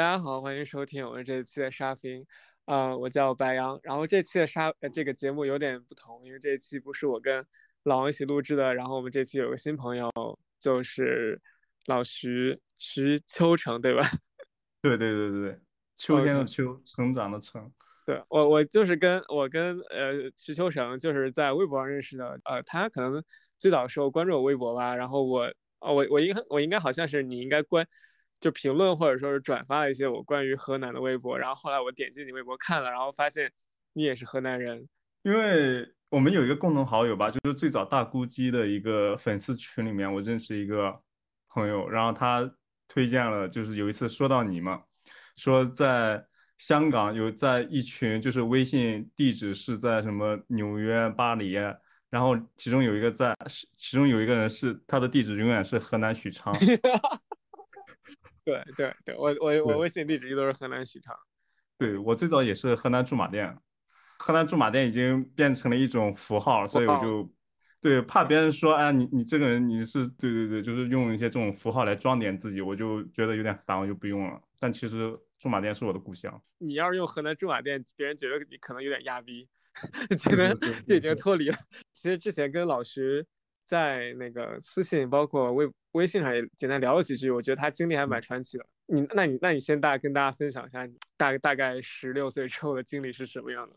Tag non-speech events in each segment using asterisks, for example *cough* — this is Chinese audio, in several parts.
大家好，欢迎收听我们这一期的沙 film。呃，我叫白杨。然后这期的沙呃这个节目有点不同，因为这一期不是我跟老王一起录制的。然后我们这期有个新朋友，就是老徐徐秋成，对吧？*laughs* 对对对对对，秋天的秋，成长的成。对我我就是跟我跟呃徐秋成就是在微博上认识的。呃，他可能最早时候关注我微博吧。然后我哦我我应我应该好像是你应该关。就评论或者说是转发了一些我关于河南的微博，然后后来我点进你微博看了，然后发现你也是河南人，因为我们有一个共同好友吧，就是最早大咕鸡的一个粉丝群里面，我认识一个朋友，然后他推荐了，就是有一次说到你嘛，说在香港有在一群就是微信地址是在什么纽约、巴黎，然后其中有一个在，其中有一个人是他的地址永远是河南许昌。*laughs* *laughs* 对对对，我我我微信地址一都是河南许昌。对我最早也是河南驻马店，河南驻马店已经变成了一种符号，所以我就对怕别人说，哎，你你这个人你是对对对，就是用一些这种符号来装点自己，我就觉得有点烦，我就不用了。但其实驻马店是我的故乡。你要是用河南驻马店，别人觉得你可能有点压逼，*laughs* 觉得就已经脱离了。其实之前跟老徐。在那个私信，包括微微信上也简单聊了几句，我觉得他经历还蛮传奇的。你，那你，那你先大跟大家分享一下，你大大概十六岁之后的经历是什么样的？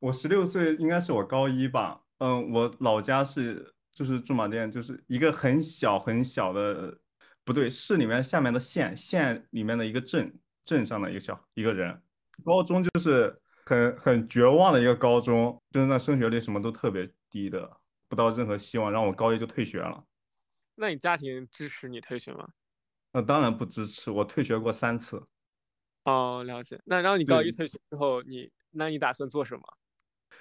我十六岁应该是我高一吧。嗯，我老家是就是驻马店，就是一个很小很小的，不对，市里面下面的县，县里面的一个镇，镇上的一个小一个人。高中就是很很绝望的一个高中，就是那升学率什么都特别低的，不到任何希望，让我高一就退学了。那你家庭支持你退学吗？那当然不支持，我退学过三次。哦，了解。那然后你高一退学之后，你那你打算做什么？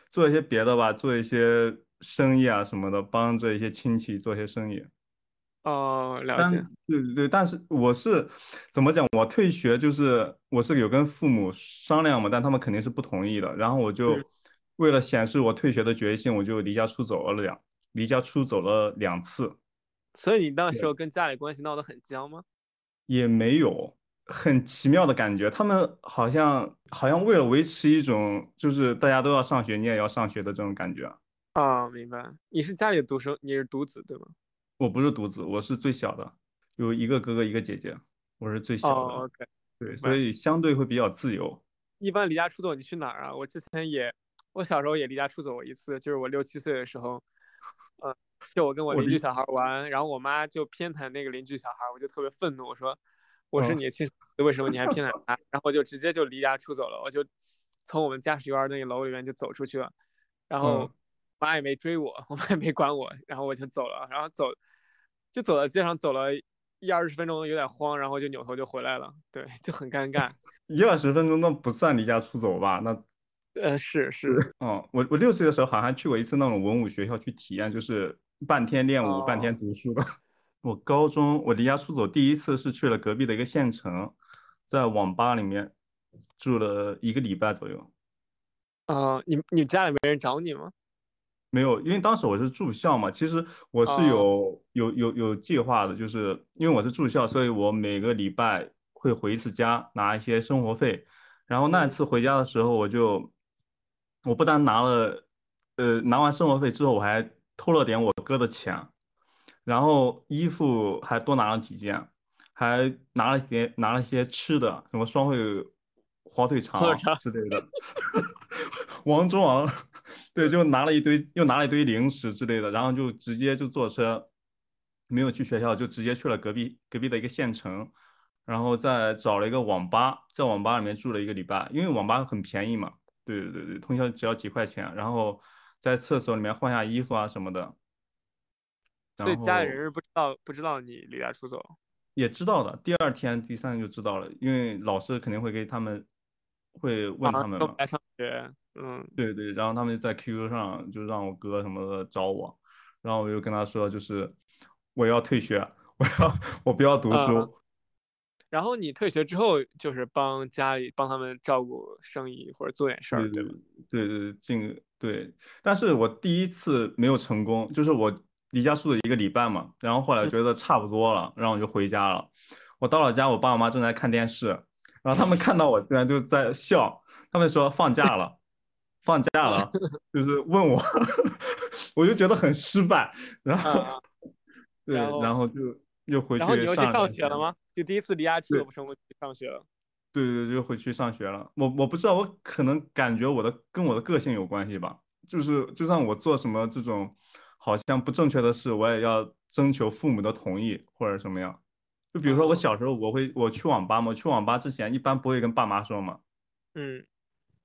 做一些别的吧，做一些生意啊什么的，帮着一些亲戚做一些生意。哦，了解。对对对，但是我是怎么讲？我退学就是我是有跟父母商量嘛，但他们肯定是不同意的。然后我就为了显示我退学的决心，我就离家出走了两，离家出走了两次。所以你那时候跟家里关系闹得很僵吗？也没有，很奇妙的感觉。他们好像好像为了维持一种就是大家都要上学，你也要上学的这种感觉。啊，明白。你是家里独生，你是独子对吗？我不是独子，我是最小的，有一个哥哥一个姐姐，我是最小的。哦，OK，对，所以相对会比较自由。一般离家出走你去哪儿啊？我之前也，我小时候也离家出走过一次，就是我六七岁的时候，嗯，就我跟我邻居小孩玩，然后我妈就偏袒那个邻居小孩，我就特别愤怒，我说我是你的亲，为什么你还偏袒他？然后我就直接就离家出走了，我就从我们驾驶员那个楼里面就走出去了，然后。妈也没追我，我妈也没管我，然后我就走了，然后走，就走到街上走了一二十分钟，有点慌，然后就扭头就回来了，对，就很尴尬。*laughs* 一二十分钟那不算离家出走吧？那，*laughs* 呃，是是，嗯，我我六岁的时候好像去过一次那种文武学校去体验，就是半天练武，半天读书的。*laughs* 我高中我离家出走第一次是去了隔壁的一个县城，在网吧里面住了一个礼拜左右。啊，你你家里没人找你吗？没有，因为当时我是住校嘛，其实我是有有有有计划的，就是因为我是住校，所以我每个礼拜会回一次家拿一些生活费。然后那一次回家的时候，我就我不但拿了，呃，拿完生活费之后，我还偷了点我哥的钱，然后衣服还多拿了几件，还拿了些拿了些吃的，什么双汇火腿肠之类的，*laughs* 王中王。对，就拿了一堆，又拿了一堆零食之类的，然后就直接就坐车，没有去学校，就直接去了隔壁隔壁的一个县城，然后再找了一个网吧，在网吧里面住了一个礼拜，因为网吧很便宜嘛。对对对对，通宵只要几块钱，然后在厕所里面换下衣服啊什么的。所以家里人是不知道不知道你离家出走？也知道的，第二天第三天就知道了，因为老师肯定会给他们会问他们嘛。来上学。嗯，对对，然后他们就在 QQ 上就让我哥什么的找我，然后我就跟他说，就是我要退学，我要我不要读书。然后你退学之后，就是帮家里帮他们照顾生意或者做点事儿，对吧？对对，进对，但是我第一次没有成功，就是我离家出走一个礼拜嘛，然后后来觉得差不多了，然后我就回家了。我到了家，我爸我妈正在看电视，然后他们看到我，居然就在笑，他们说放假了，放假了，就是问我，*laughs* 我就觉得很失败，然后 *laughs* 对，然后就又回去。然后你又去上学了吗？就第一次离家出走不成功，上学了。对对对，就回去上学了。我我不知道，我可能感觉我的跟我的个性有关系吧。就是就算我做什么这种好像不正确的事，我也要征求父母的同意或者什么样。就比如说我小时候，我会我去网吧嘛，去网吧之前一般不会跟爸妈说嘛。嗯。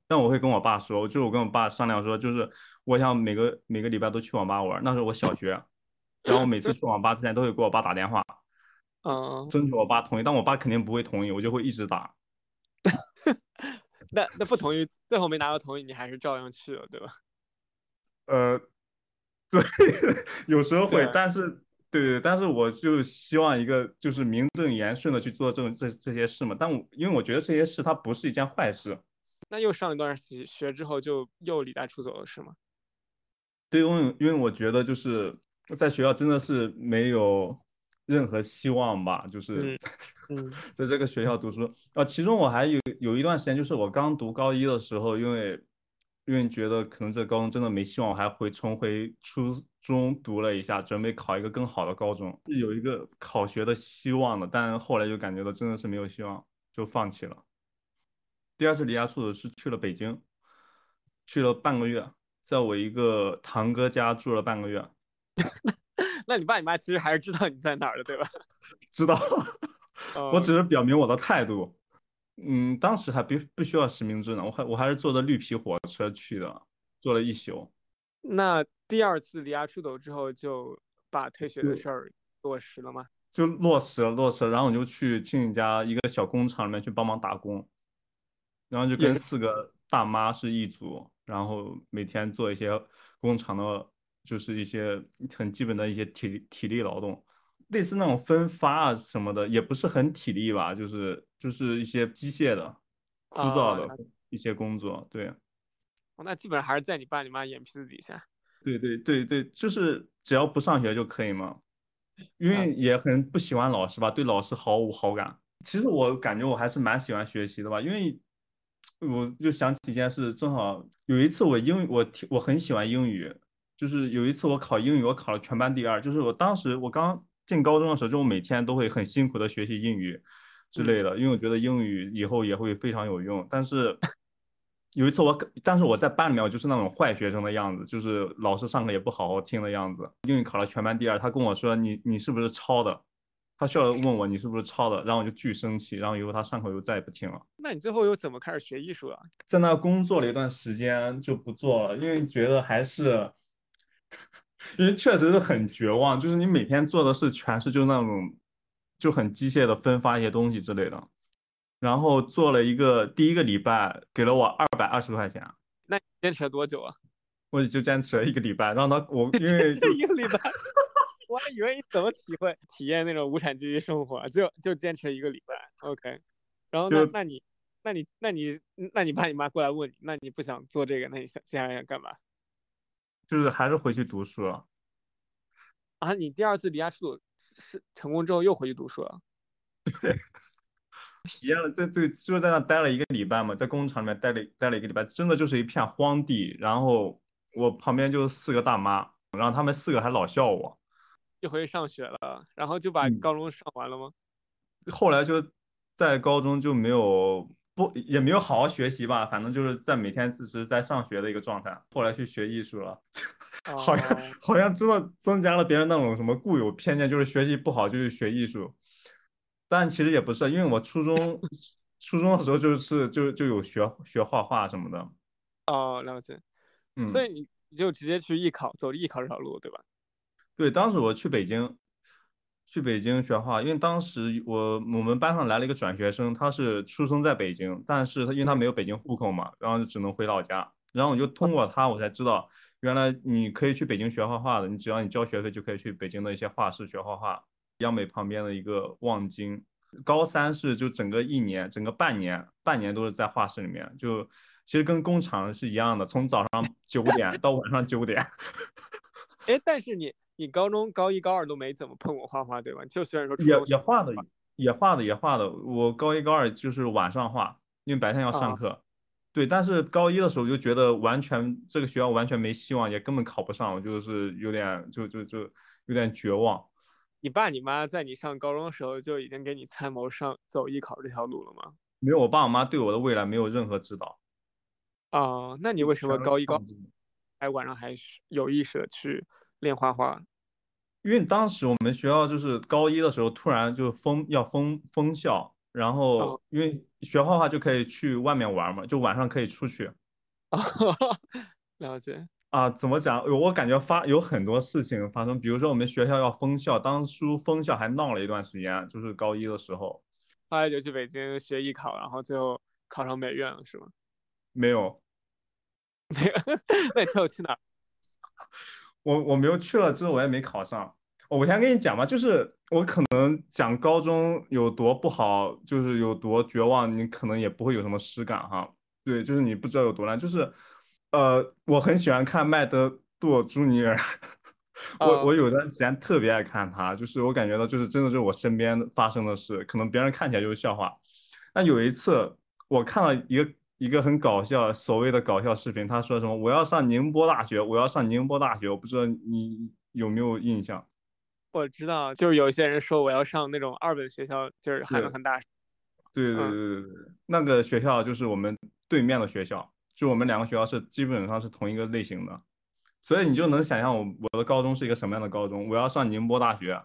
但我会跟我爸说，就是我跟我爸商量说，就是我想每个每个礼拜都去网吧玩。那时候我小学，然后每次去网吧之前都会给我爸打电话，*laughs* 嗯，征求我爸同意。但我爸肯定不会同意，我就会一直打。*laughs* 那那不同意，最后没拿到同意，你还是照样去了，对吧？呃，*laughs* 对，有时候会，但是对对，但是我就希望一个就是名正言顺的去做这种这这些事嘛。但我因为我觉得这些事它不是一件坏事。那又上一段学之后就又离家出走了是吗？对，因为因为我觉得就是在学校真的是没有任何希望吧，就是 *laughs* 在这个学校读书啊。其中我还有有一段时间，就是我刚读高一的时候，因为。因为觉得可能这高中真的没希望，我还回重回初中读了一下，准备考一个更好的高中，是有一个考学的希望的。但后来就感觉到真的是没有希望，就放弃了。第二次离家出走是去了北京，去了半个月，在我一个堂哥家住了半个月。*laughs* 那你爸你妈其实还是知道你在哪儿的，对吧？*laughs* 知道，*laughs* 我只是表明我的态度。嗯，当时还不不需要实名制呢，我还我还是坐的绿皮火车去的，坐了一宿。那第二次离家出走之后，就把退学的事儿落实了吗？就落实了，落实了。然后我就去亲戚家一个小工厂里面去帮忙打工，然后就跟四个大妈是一组，然后每天做一些工厂的，就是一些很基本的一些体力体力劳动。类似那种分发啊什么的，也不是很体力吧，就是就是一些机械的、枯燥的一些工作。对，那基本上还是在你爸你妈眼皮子底下。对对对对，就是只要不上学就可以嘛，因为也很不喜欢老师吧，对老师毫无好感。其实我感觉我还是蛮喜欢学习的吧，因为我就想起一件事，正好有一次我英我我很喜欢英语，就是有一次我考英语，我考了全班第二，就是我当时我刚。进高中的时候，就我每天都会很辛苦的学习英语之类的，因为我觉得英语以后也会非常有用。但是有一次我，但是我在班里面我就是那种坏学生的样子，就是老师上课也不好好听的样子。英语考了全班第二，他跟我说你你是不是抄的？他需要问我你是不是抄的，然后我就巨生气，然后以后他上课就再也不听了。那你最后又怎么开始学艺术了？在那工作了一段时间就不做了，因为觉得还是。因为确实是很绝望，就是你每天做的事全是就那种就很机械的分发一些东西之类的，然后做了一个第一个礼拜给了我二百二十块钱，那你坚持了多久啊？我也就坚持了一个礼拜，让他我因为一个礼拜，*laughs* 我还以为你怎么体会体验那种无产阶级生活，就就坚持了一个礼拜，OK，然后那那你那你那你那你爸你妈过来问你，那你不想做这个，那你想接下来想干嘛？就是还是回去读书了啊！你第二次离家出走是成功之后又回去读书了？*laughs* 对，体验了这对，就是在那待了一个礼拜嘛，在工厂里面待了待了一个礼拜，真的就是一片荒地。然后我旁边就四个大妈，然后他们四个还老笑我。又回去上学了，然后就把高中上完了吗？后来就在高中就没有。不也没有好好学习吧，反正就是在每天只是在上学的一个状态。后来去学艺术了，*laughs* 好像好像真的增加了别人那种什么固有偏见，就是学习不好就去学艺术。但其实也不是，因为我初中初中的时候就是就就有学学画画什么的。哦，了解。嗯，所以你你就直接去艺考，走艺考这条路，对吧？对，当时我去北京。去北京学画，因为当时我我们班上来了一个转学生，他是出生在北京，但是他因为他没有北京户口嘛，然后就只能回老家。然后我就通过他，我才知道原来你可以去北京学画画的，你只要你交学费就可以去北京的一些画室学画画。央美旁边的一个望京，高三是就整个一年，整个半年，半年都是在画室里面，就其实跟工厂是一样的，从早上九点到晚上九点。*laughs* 哎，但是你。你高中高一高二都没怎么碰过画画，对吧？就虽然说也也画的，也画的，也画的。我高一高二就是晚上画，因为白天要上课。对，但是高一的时候就觉得完全这个学校完全没希望，也根本考不上，就是有点就就就有点绝望。你爸你妈在你上高中的时候就已经给你参谋上走艺考这条路了吗？没有，我爸我妈对我的未来没有任何指导。哦，那你为什么高一高还晚上还是有意识的去练画画？因为当时我们学校就是高一的时候突然就封要封封校，然后因为学画画就可以去外面玩嘛，就晚上可以出去。*laughs* 了解啊，怎么讲？我感觉发有很多事情发生，比如说我们学校要封校，当初封校还闹了一段时间，就是高一的时候。后来就去北京学艺考，然后最后考上美院了，是吗？没有，*laughs* 没有。*laughs* 那你最后去哪？我我没有去了之后，我也没考上。我先跟你讲吧，就是我可能讲高中有多不好，就是有多绝望，你可能也不会有什么实感哈。对，就是你不知道有多难。就是，呃，我很喜欢看麦德杜朱尼尔，*laughs* 我我有段时间特别爱看他，就是我感觉到就是真的就是我身边发生的事，可能别人看起来就是笑话。那有一次我看了一个。一个很搞笑，所谓的搞笑视频，他说什么？我要上宁波大学，我要上宁波大学，我不知道你有没有印象？我知道，就是有些人说我要上那种二本学校，就是喊的很大。对对对对对，那个学校就是我们对面的学校，就我们两个学校是基本上是同一个类型的，所以你就能想象我我的高中是一个什么样的高中。我要上宁波大学，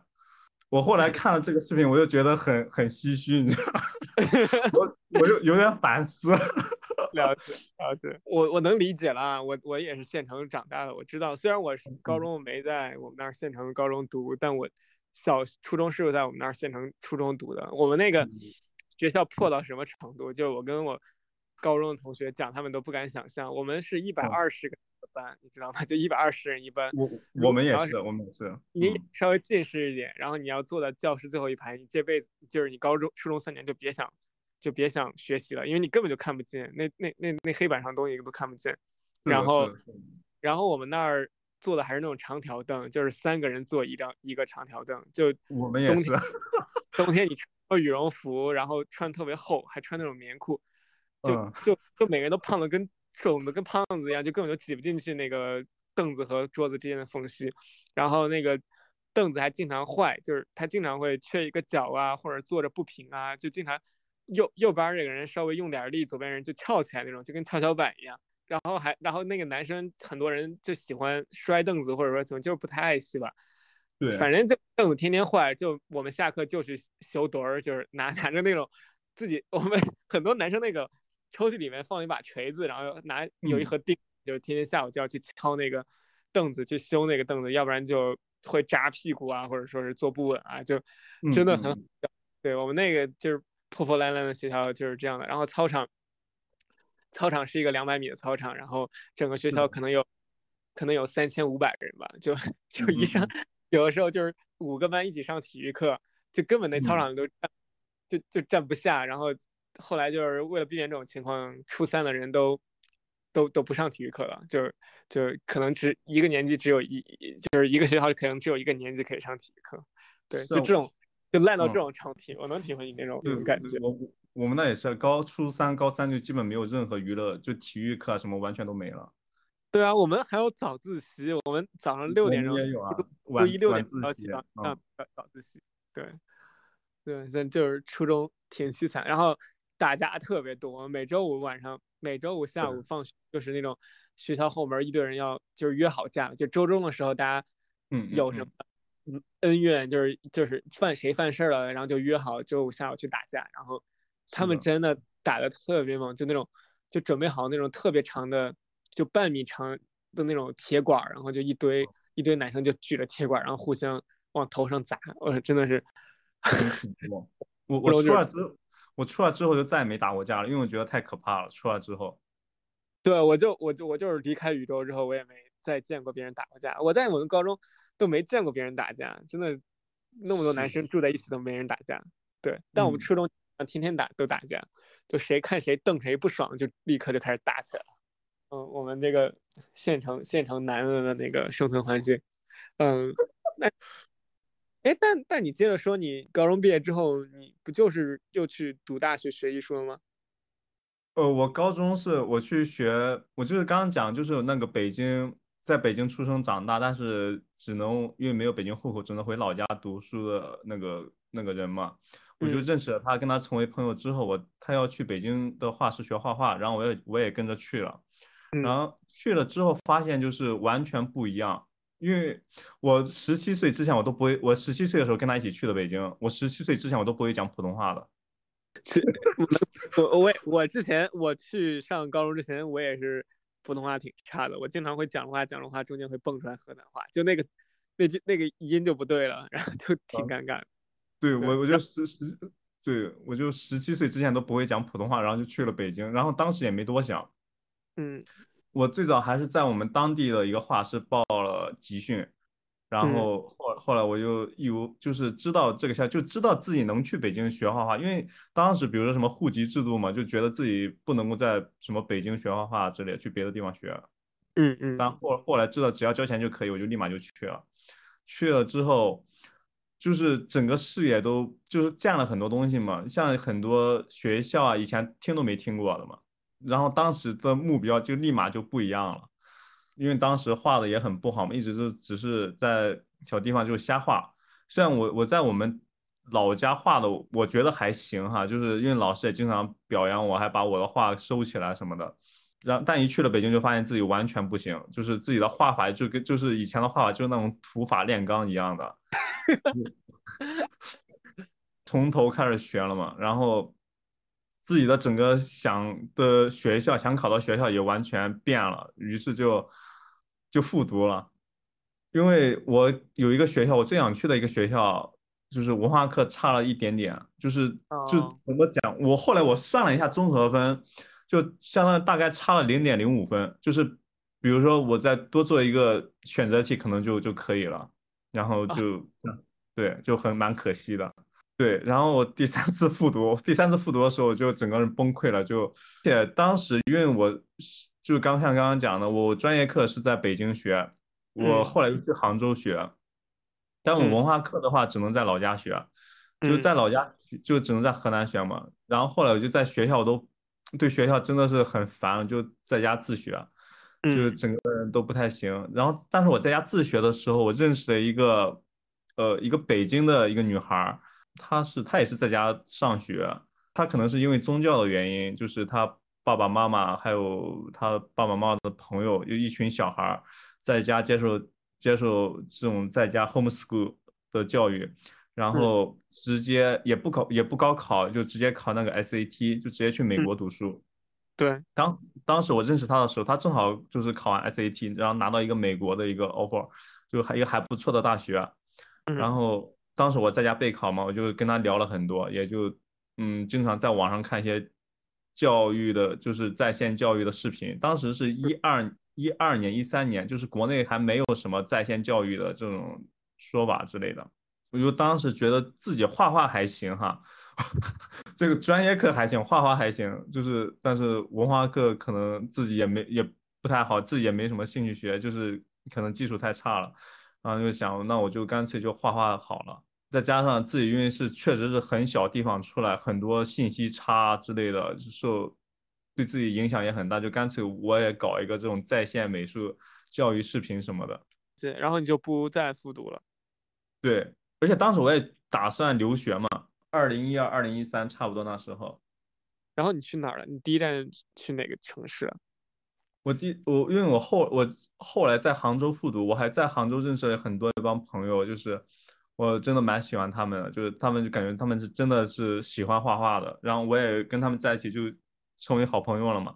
我后来看了这个视频，我就觉得很很唏嘘，你知道吗？*laughs* 我我就有点反思。了解了解，我我能理解了。我我也是县城长大的，我知道。虽然我是高中没在我们那儿县城高中读，但我小初中是在我们那儿县城初中读的。我们那个学校破到什么程度？就我跟我高中的同学讲，他们都不敢想象。我们是一百二十个班，你知道吗？就一百二十人一班。我我们也是，我们也是。你稍微近视一点，然后你要坐在教室最后一排，你这辈子就是你高中初中三年就别想。就别想学习了，因为你根本就看不见那那那那黑板上东西都看不见。然后，然后我们那儿坐的还是那种长条凳，就是三个人坐一张一个长条凳。就我们也是。*laughs* 冬天你穿羽绒服，然后穿特别厚，还穿那种棉裤，就就就每个人都胖的跟肿的跟胖子一样，就根本就挤不进去那个凳子和桌子之间的缝隙。然后那个凳子还经常坏，就是它经常会缺一个角啊，或者坐着不平啊，就经常。右右边这个人稍微用点力，左边人就翘起来那种，就跟跷跷板一样。然后还然后那个男生很多人就喜欢摔凳子，或者说怎么就是不太爱惜吧。对，反正就凳子天天坏，就我们下课就去修墩儿，就是拿 *laughs* 拿着那种自己我们很多男生那个抽屉里面放一把锤子，然后拿有一盒钉，就天天下午就要去敲那个凳子，去修那个凳子，要不然就会扎屁股啊，或者说是坐不稳啊，就真的很。对我们那个就是。破破烂烂的学校就是这样的，然后操场，操场是一个两百米的操场，然后整个学校可能有，可能有三千五百人吧，就就一上，*laughs* 有的时候就是五个班一起上体育课，就根本那操场都站，就就站不下，然后后来就是为了避免这种情况，初三的人都都都不上体育课了，就就可能只一个年级只有一，就是一个学校可能只有一个年级可以上体育课，对，就这种。就烂到这种程度，我能体会你那种那种感觉。我我们那也是，高初三、高三就基本没有任何娱乐，就体育课什么完全都没了。对啊，我们还有早自习，我们早上六点钟，周一六点钟要起床上早自习。对，对，这就是初中挺凄惨，然后打架特别多，每周五晚上、每周五下午放学就是那种学校后门一堆人要就是约好架，就周中的时候大家嗯有什么。恩怨就是就是犯谁犯事儿了，然后就约好周五下午去打架，然后他们真的打的特别猛，就那种就准备好那种特别长的，就半米长的那种铁管，然后就一堆一堆男生就举着铁管，然后互相往头上砸，我真的是。*laughs* *laughs* 我我出来之我出来之后就再也没打过架了，因为我觉得太可怕了。出来之后，对我就我就我就是离开宇宙之后，我也没再见过别人打过架。我在我们高中。都没见过别人打架，真的，那么多男生住在一起都没人打架。对，但我们初中天天打，都打架，就谁看谁瞪谁不爽，就立刻就开始打起来了。嗯，我们这个县城县城男人的那个生存环境，嗯，那，哎，但但你接着说，你高中毕业之后，你不就是又去读大学学艺术了吗？呃，我高中是我去学，我就是刚刚讲，就是那个北京，在北京出生长大，但是只能因为没有北京户口，只能回老家读书的那个那个人嘛，我就认识了他，跟他成为朋友之后，我他要去北京的画室学画画，然后我也我也跟着去了，然后去了之后发现就是完全不一样，因为我十七岁之前我都不会，我十七岁的时候跟他一起去的北京，我十七岁之前我都不会讲普通话的。我我我之前我去上高中之前，我也是普通话挺差的。我经常会讲着话讲着话中间会蹦出来河南话，就那个那句那个音就不对了，然后就挺尴尬。对我我就十十对我就十七岁之前都不会讲普通话，然后就去了北京，然后当时也没多想。嗯，我最早还是在我们当地的一个画室报了集训。然后后后来我就义无就是知道这个下，就知道自己能去北京学画画，因为当时比如说什么户籍制度嘛，就觉得自己不能够在什么北京学画画之类，去别的地方学。嗯嗯。但后后来知道只要交钱就可以，我就立马就去了。去了之后，就是整个视野都就是见了很多东西嘛，像很多学校啊，以前听都没听过的嘛。然后当时的目标就立马就不一样了。因为当时画的也很不好嘛，一直就只是在小地方就瞎画。虽然我我在我们老家画的，我觉得还行哈，就是因为老师也经常表扬我，还把我的画收起来什么的。然但一去了北京，就发现自己完全不行，就是自己的画法就跟就是以前的画法就是那种土法炼钢一样的，*laughs* 从头开始学了嘛。然后自己的整个想的学校，想考的学校也完全变了，于是就。就复读了，因为我有一个学校，我最想去的一个学校，就是文化课差了一点点，就是就怎么讲，我后来我算了一下综合分，就相当于大概差了零点零五分，就是比如说我再多做一个选择题，可能就就可以了，然后就对，就很蛮可惜的，对，然后我第三次复读，第三次复读的时候就整个人崩溃了，就且当时因为我。就是刚像刚刚讲的，我专业课是在北京学，我后来又去杭州学，但我文化课的话只能在老家学，就在老家就只能在河南学嘛。然后后来我就在学校都对学校真的是很烦，就在家自学，就整个人都不太行。然后但是我在家自学的时候，我认识了一个呃一个北京的一个女孩，她是她也是在家上学，她可能是因为宗教的原因，就是她。爸爸妈妈还有他爸爸妈妈的朋友，有一群小孩在家接受接受这种在家 homeschool 的教育，然后直接也不考也不高考，就直接考那个 SAT，就直接去美国读书。对，当当时我认识他的时候，他正好就是考完 SAT，然后拿到一个美国的一个 offer，就还一个还不错的大学。然后当时我在家备考嘛，我就跟他聊了很多，也就嗯经常在网上看一些。教育的，就是在线教育的视频。当时是一二一二年、一三年，就是国内还没有什么在线教育的这种说法之类的。我就当时觉得自己画画还行哈，*laughs* 这个专业课还行，画画还行，就是但是文化课可能自己也没也不太好，自己也没什么兴趣学，就是可能技术太差了。然后就想，那我就干脆就画画好了。再加上自己因为是确实是很小地方出来，很多信息差之类的，受对自己影响也很大，就干脆我也搞一个这种在线美术教育视频什么的。对，然后你就不再复读了。对，而且当时我也打算留学嘛，二零一二、二零一三差不多那时候。然后你去哪儿了？你第一站去哪个城市啊？我第我因为我后我后来在杭州复读，我还在杭州认识了很多一帮朋友，就是。我真的蛮喜欢他们的，就是他们就感觉他们是真的是喜欢画画的，然后我也跟他们在一起就成为好朋友了嘛。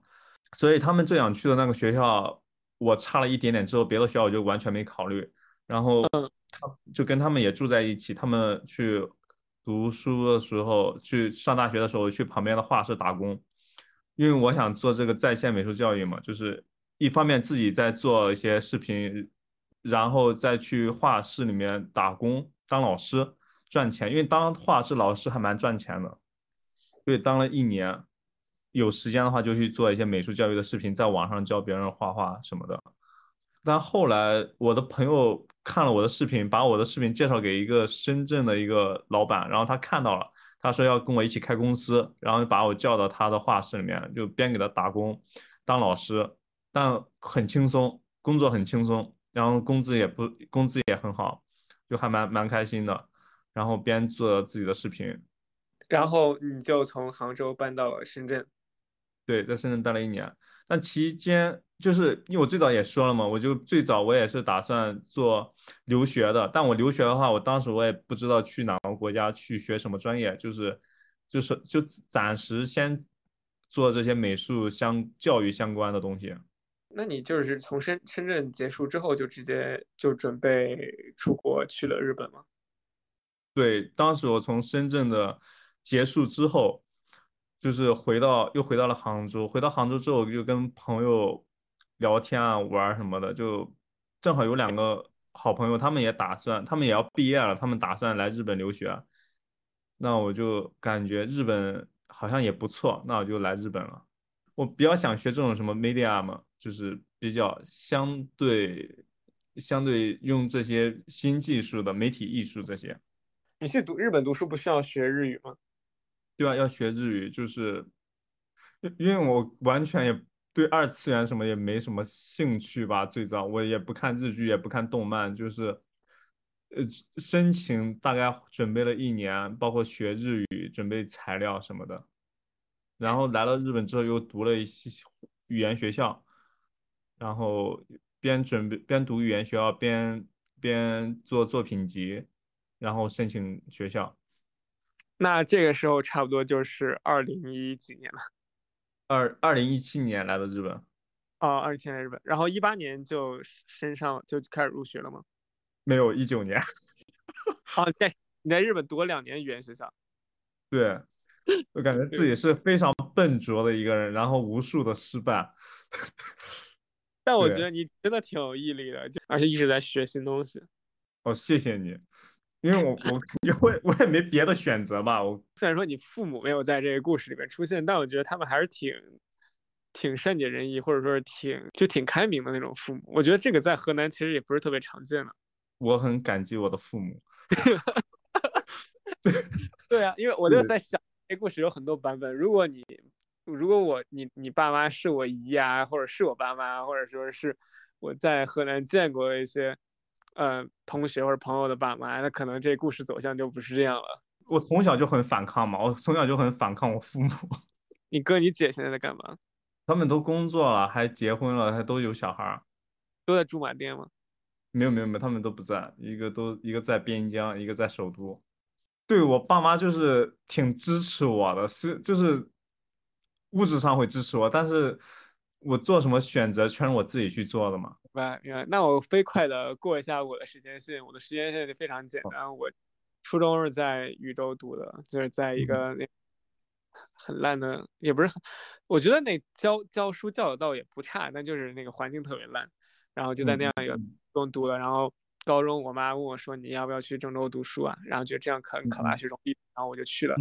所以他们最想去的那个学校，我差了一点点之后，别的学校我就完全没考虑。然后他就跟他们也住在一起，他们去读书的时候，去上大学的时候，去旁边的画室打工，因为我想做这个在线美术教育嘛，就是一方面自己在做一些视频，然后再去画室里面打工。当老师赚钱，因为当画室老师还蛮赚钱的，所以当了一年，有时间的话就去做一些美术教育的视频，在网上教别人画画什么的。但后来我的朋友看了我的视频，把我的视频介绍给一个深圳的一个老板，然后他看到了，他说要跟我一起开公司，然后把我叫到他的画室里面，就边给他打工当老师，但很轻松，工作很轻松，然后工资也不工资也很好，就还蛮蛮开心的，然后边做自己的视频，然后你就从杭州搬到了深圳，对，在深圳待了一年，但期间。就是因为我最早也说了嘛，我就最早我也是打算做留学的，但我留学的话，我当时我也不知道去哪个国家去学什么专业，就是就是就暂时先做这些美术相教育相关的东西。那你就是从深深圳结束之后就直接就准备出国去了日本吗？对，当时我从深圳的结束之后，就是回到又回到了杭州，回到杭州之后就跟朋友。聊天啊，玩什么的，就正好有两个好朋友，他们也打算，他们也要毕业了，他们打算来日本留学。那我就感觉日本好像也不错，那我就来日本了。我比较想学这种什么 media 嘛，就是比较相对相对用这些新技术的媒体艺术这些。你去读日本读书不需要学日语吗？对啊，要学日语，就是因为我完全也。对二次元什么也没什么兴趣吧。最早我也不看日剧，也不看动漫，就是呃申请大概准备了一年，包括学日语、准备材料什么的。然后来了日本之后，又读了一些语言学校，然后边准备边读语言学校，边边做作品集，然后申请学校。那这个时候差不多就是二零一几年了。二二零一七年来的日本，哦，二七年日本，然后一八年就升上就开始入学了吗？没有，一九年。*laughs* 哦，在你在日本读了两年语言学校。对，我感觉自己是非常笨拙的一个人，然后无数的失败。但我觉得你真的挺有毅力的，就而且一直在学新东西。哦，谢谢你。因为我我 *laughs* 因为我也没别的选择吧。我虽然说你父母没有在这个故事里面出现，但我觉得他们还是挺挺善解人意，或者说是挺就挺开明的那种父母。我觉得这个在河南其实也不是特别常见的。*laughs* 我很感激我的父母。对 *laughs* 对啊，因为我就在想，这故事有很多版本。如果你如果我你你爸妈是我姨啊，或者是我爸妈，或者说是我在河南见过的一些。呃，同学或者朋友的爸妈，那可能这故事走向就不是这样了。我从小就很反抗嘛，我从小就很反抗我父母。*laughs* 你哥、你姐现在在干嘛？他们都工作了，还结婚了，还都有小孩儿。都在驻马店吗？没有没有没有，他们都不在，一个都一个在边疆，一个在首都。对我爸妈就是挺支持我的，是就是物质上会支持我，但是我做什么选择全是我自己去做的嘛。明白，那我飞快的过一下我的时间线。我的时间线就非常简单。我初中是在禹州读的，就是在一个那很烂的，也不是很，我觉得那教教书教的倒也不差，但就是那个环境特别烂。然后就在那样一个中读的。然后高中我妈问我说：“你要不要去郑州读书啊？”然后觉得这样可能考大学容易，然后我就去了，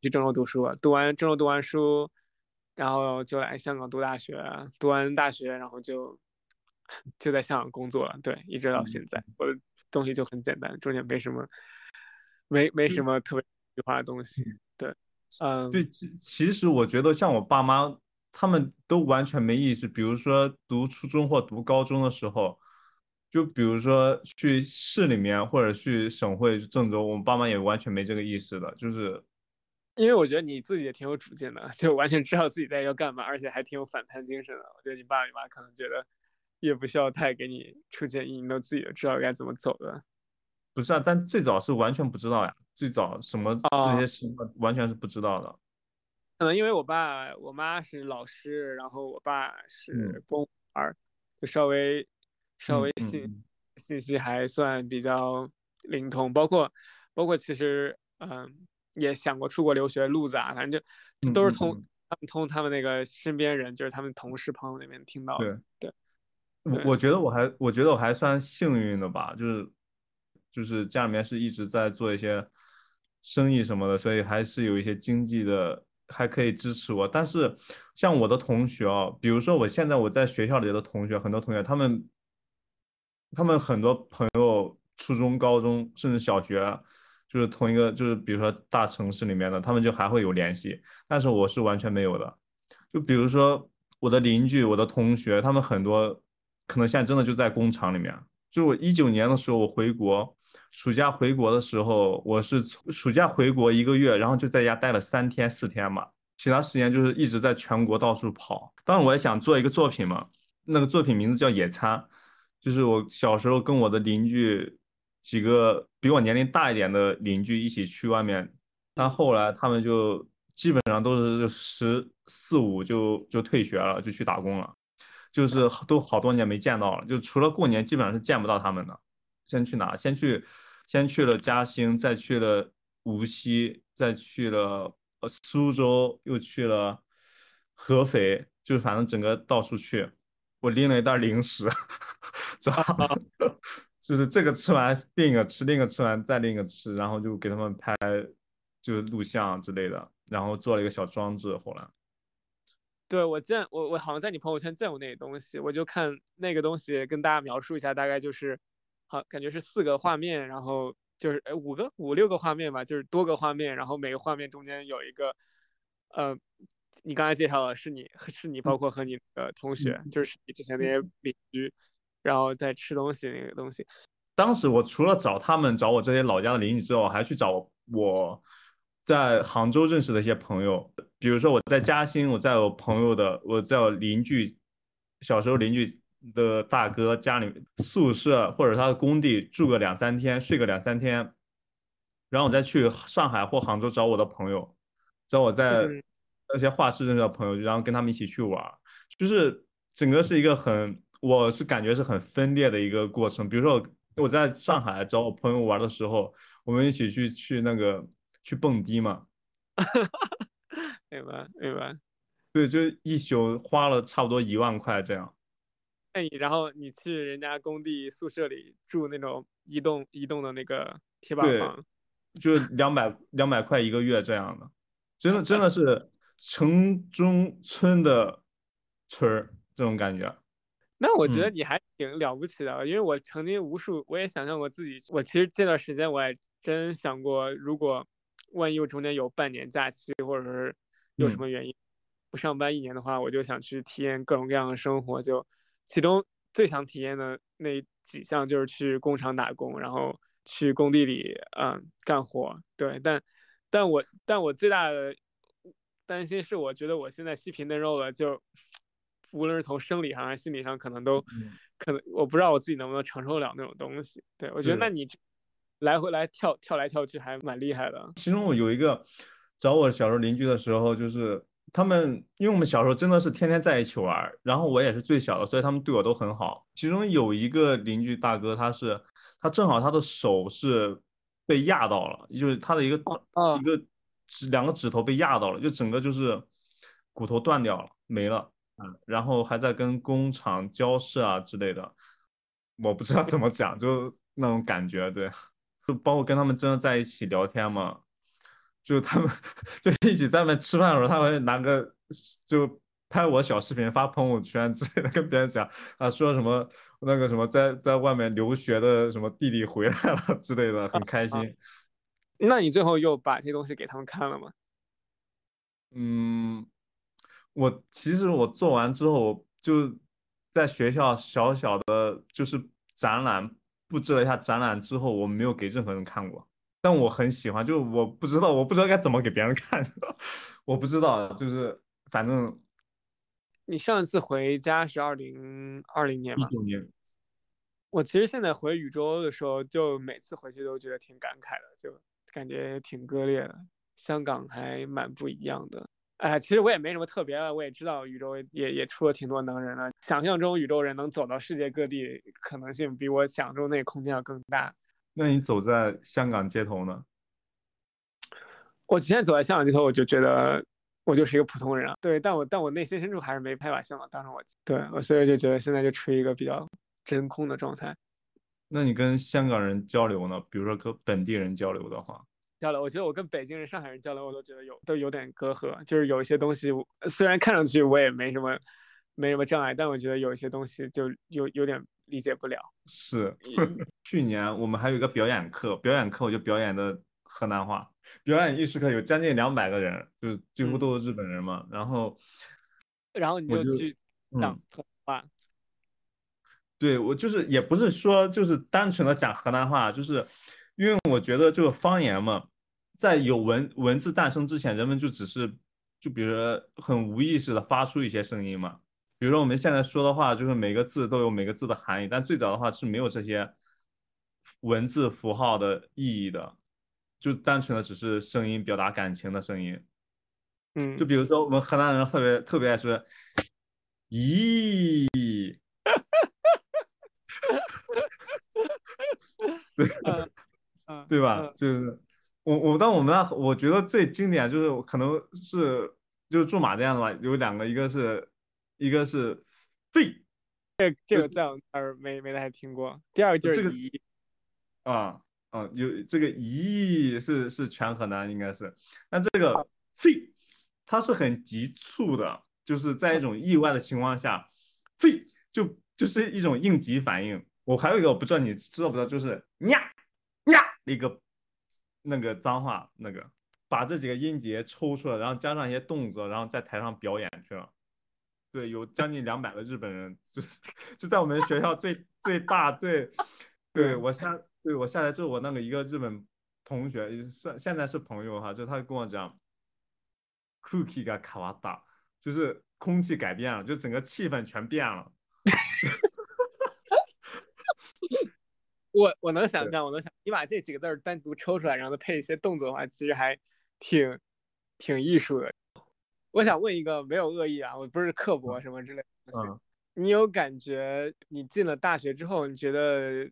去郑州读书。读完郑州读完书，然后就来香港读大学。读完大学，然后就。就在香港工作了，对，一直到现在，我的东西就很简单，中间没什么，没没什么特别计划的东西，对，嗯，对，其其实我觉得像我爸妈，他们都完全没意识，比如说读初中或读高中的时候，就比如说去市里面或者去省会郑州，我们爸妈也完全没这个意识的，就是因为我觉得你自己也挺有主见的，就完全知道自己在要干嘛，而且还挺有反叛精神的，我觉得你爸你妈可能觉得。也不需要太给你出建议，你都自己知道该怎么走的。不是啊，但最早是完全不知道呀，最早什么这些事完全是不知道的。可能因为我爸我妈是老师，然后我爸是公务员，就稍微稍微信信息还算比较灵通。包括包括其实嗯也想过出国留学路子啊，反正就都是从他们从他们那个身边人，就是他们同事朋友那边听到的。对。我我觉得我还我觉得我还算幸运的吧，就是就是家里面是一直在做一些生意什么的，所以还是有一些经济的还可以支持我。但是像我的同学啊，比如说我现在我在学校里的同学，很多同学他们他们很多朋友初中、高中甚至小学，就是同一个，就是比如说大城市里面的，他们就还会有联系。但是我是完全没有的。就比如说我的邻居、我的同学，他们很多可能现在真的就在工厂里面。就我一九年的时候，我回国，暑假回国的时候，我是暑假回国一个月，然后就在家待了三天四天嘛，其他时间就是一直在全国到处跑。当然我也想做一个作品嘛，那个作品名字叫《野餐》，就是我小时候跟我的邻居几个比我年龄大一点的邻居一起去外面，但后来他们就基本上都是十四五就就退学了，就去打工了。就是都好多年没见到了，就除了过年，基本上是见不到他们的。先去哪？先去，先去了嘉兴，再去了无锡，再去了呃苏州，又去了合肥，就是反正整个到处去。我拎了一袋零食，知道吗？就是这个吃完另一个吃，另一个吃完再另一个吃，然后就给他们拍，就是录像之类的，然后做了一个小装置，后来。对我见我我好像在你朋友圈见过那个东西，我就看那个东西跟大家描述一下，大概就是好感觉是四个画面，然后就是哎五个五六个画面吧，就是多个画面，然后每个画面中间有一个呃，你刚才介绍的是你是你包括和你的同学，就是你之前那些邻居，然后再吃东西那个东西。当时我除了找他们找我这些老家的邻居之后，还去找我。在杭州认识的一些朋友，比如说我在嘉兴，我在我朋友的，我在我邻居小时候邻居的大哥家里宿舍或者他的工地住个两三天，睡个两三天，然后我再去上海或杭州找我的朋友，找我在那些画室认识的朋友，然后跟他们一起去玩，就是整个是一个很，我是感觉是很分裂的一个过程。比如说我在上海找我朋友玩的时候，我们一起去去那个。去蹦迪嘛，*laughs* 明白明白，*laughs* 对，就一宿花了差不多一万块这样。那你然后你去人家工地宿舍里住那种移动移动的那个铁板房，就是两百两百块一个月这样的，真的 *laughs* 真的是城中村的村儿这种感觉。那我觉得你还挺了不起的，因为我曾经无数我也想象过自己，我其实这段时间我也真想过，如果。万一我中间有半年假期，或者是有什么原因不上班一年的话，我就想去体验各种各样的生活。就其中最想体验的那几项就是去工厂打工，然后去工地里嗯干活。对，但但我但我最大的担心是，我觉得我现在细皮嫩肉了，就无论是从生理上还是心理上，可能都可能我不知道我自己能不能承受得了那种东西。对我觉得，那你。来回来跳跳来跳去还蛮厉害的。其中我有一个找我小时候邻居的时候，就是他们，因为我们小时候真的是天天在一起玩，然后我也是最小的，所以他们对我都很好。其中有一个邻居大哥，他是他正好他的手是被压到了，就是他的一个一个指两个指头被压到了，就整个就是骨头断掉了没了，嗯，然后还在跟工厂交涉啊之类的，我不知道怎么讲，就那种感觉，对。就包括跟他们真的在一起聊天嘛，就他们就一起在外面吃饭的时候，他会拿个就拍我小视频发朋友圈之类的，跟别人讲啊，说什么那个什么在在外面留学的什么弟弟回来了之类的，很开心。那你最后又把这东西给他们看了吗？嗯，我其实我做完之后我就在学校小小的就是展览。布置了一下展览之后，我没有给任何人看过，但我很喜欢，就是我不知道，我不知道该怎么给别人看，*laughs* 我不知道，就是反正。你上一次回家是二零二零年吗？一九年。我其实现在回禹州的时候，就每次回去都觉得挺感慨的，就感觉挺割裂的。香港还蛮不一样的。哎，其实我也没什么特别的，我也知道宇宙也也出了挺多能人了。想象中宇宙人能走到世界各地，可能性比我想中那个空间要更大。那你走在香港街头呢？我之前走在香港街头，我就觉得我就是一个普通人啊。对，但我但我内心深处还是没太把香港当成我。对，我所以就觉得现在就处于一个比较真空的状态。那你跟香港人交流呢？比如说跟本地人交流的话？交流，我觉得我跟北京人、上海人交流，我都觉得有都有点隔阂。就是有一些东西，虽然看上去我也没什么没什么障碍，但我觉得有一些东西就有有点理解不了。是，*laughs* 去年我们还有一个表演课，表演课我就表演的河南话。表演艺术课有将近两百个人，就是几乎都是日本人嘛。然后，*laughs* 然后你就去讲河南话。对我就是也不是说就是单纯的讲河南话，就是因为我觉得就是方言嘛，在有文文字诞生之前，人们就只是就比如说很无意识的发出一些声音嘛。比如说我们现在说的话，就是每个字都有每个字的含义，但最早的话是没有这些文字符号的意义的，就单纯的只是声音表达感情的声音。嗯，就比如说我们河南人特别特别爱说“咦”。*laughs* 对，嗯，对吧？就是我我但我们那，我觉得最经典就是可能是就是驻马店的吧，有两个，一个是一个是废，这这个在我那儿没没太听过。第二个就是这个啊啊，有这个咦是是全河南应该是，但这个废它是很急促的，就是在一种意外的情况下，废就就是一种应急反应。我还有一个我不知道你知道不知道，就是呀呀那个那个脏话，那个把这几个音节抽出来，然后加上一些动作，然后在台上表演去了。对，有将近两百个日本人，就是就在我们学校最最大对，对我下对我下来之后，我那个一个日本同学算现在是朋友哈，就他跟我讲，cookie が変わった，就是空气改变了，就整个气氛全变了。 我我能想象，我能想，你把这几个字儿单独抽出来，然后再配一些动作的话，其实还挺挺艺术的。我想问一个，没有恶意啊，我不是刻薄什么之类的东西。你有感觉你进了大学之后，你觉得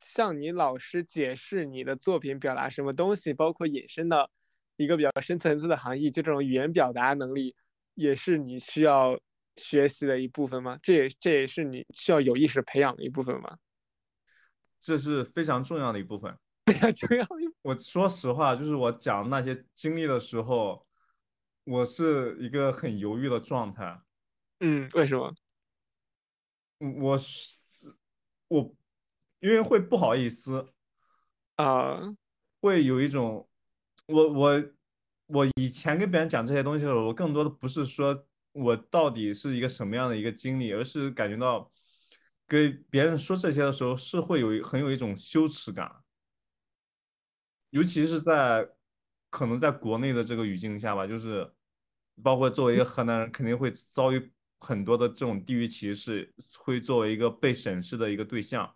向你老师解释你的作品表达什么东西，包括引申的一个比较深层次的含义，就这种语言表达能力，也是你需要学习的一部分吗？这也这也是你需要有意识培养的一部分吗？这是非常重要的一部分。非常重要。我说实话，就是我讲那些经历的时候，我是一个很犹豫的状态。嗯，为什么？我是我，因为会不好意思啊，会有一种，我我我以前跟别人讲这些东西的时候，我更多的不是说我到底是一个什么样的一个经历，而是感觉到。跟别人说这些的时候，是会有很有一种羞耻感，尤其是在可能在国内的这个语境下吧，就是包括作为一个河南人，肯定会遭遇很多的这种地域歧视，会作为一个被审视的一个对象。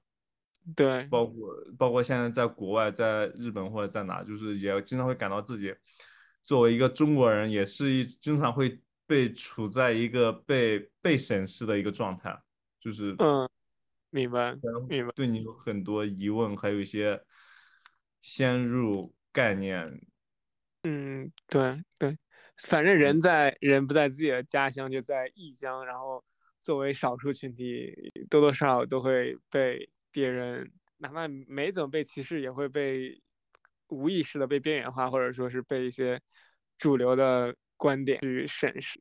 对，包括包括现在在国外，在日本或者在哪，就是也经常会感到自己作为一个中国人，也是一经常会被处在一个被被审视的一个状态，就是嗯。明白，明白。对你有很多疑问，还有一些先入概念。嗯，对对，反正人在人不在自己的家乡，就在异乡。然后作为少数群体，多多少少都会被别人，哪怕没怎么被歧视，也会被无意识的被边缘化，或者说是被一些主流的观点去审视。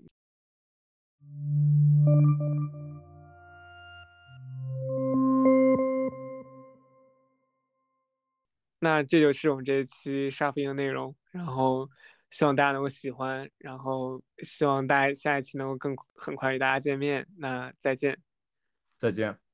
那这就是我们这一期沙飞的内容，然后希望大家能够喜欢，然后希望大家下一期能够更很快与大家见面。那再见，再见。